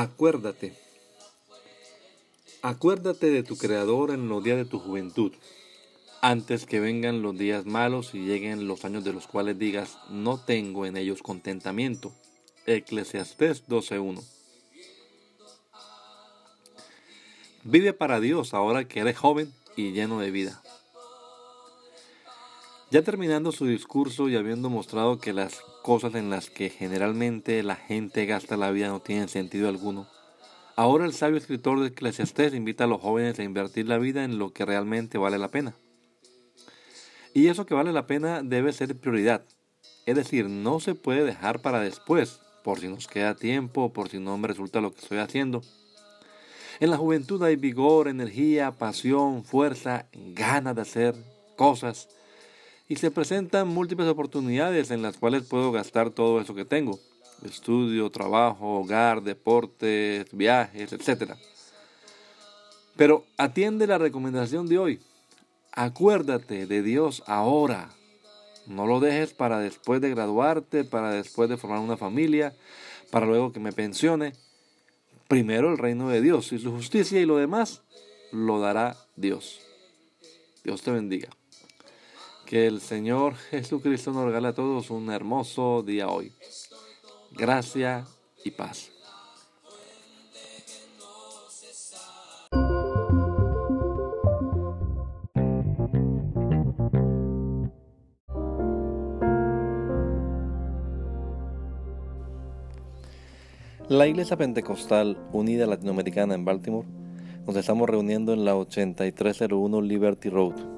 Acuérdate. Acuérdate de tu Creador en los días de tu juventud, antes que vengan los días malos y lleguen los años de los cuales digas, no tengo en ellos contentamiento. Eclesiastés 12.1. Vive para Dios ahora que eres joven y lleno de vida. Ya terminando su discurso y habiendo mostrado que las cosas en las que generalmente la gente gasta la vida no tienen sentido alguno, ahora el sabio escritor de Eclesiastés invita a los jóvenes a invertir la vida en lo que realmente vale la pena. Y eso que vale la pena debe ser prioridad. Es decir, no se puede dejar para después, por si nos queda tiempo, por si no me resulta lo que estoy haciendo. En la juventud hay vigor, energía, pasión, fuerza, ganas de hacer cosas y se presentan múltiples oportunidades en las cuales puedo gastar todo eso que tengo. Estudio, trabajo, hogar, deportes, viajes, etc. Pero atiende la recomendación de hoy. Acuérdate de Dios ahora. No lo dejes para después de graduarte, para después de formar una familia, para luego que me pensione. Primero el reino de Dios y su justicia y lo demás lo dará Dios. Dios te bendiga. Que el Señor Jesucristo nos regale a todos un hermoso día hoy. Gracia y paz. La Iglesia Pentecostal Unida Latinoamericana en Baltimore nos estamos reuniendo en la 8301 Liberty Road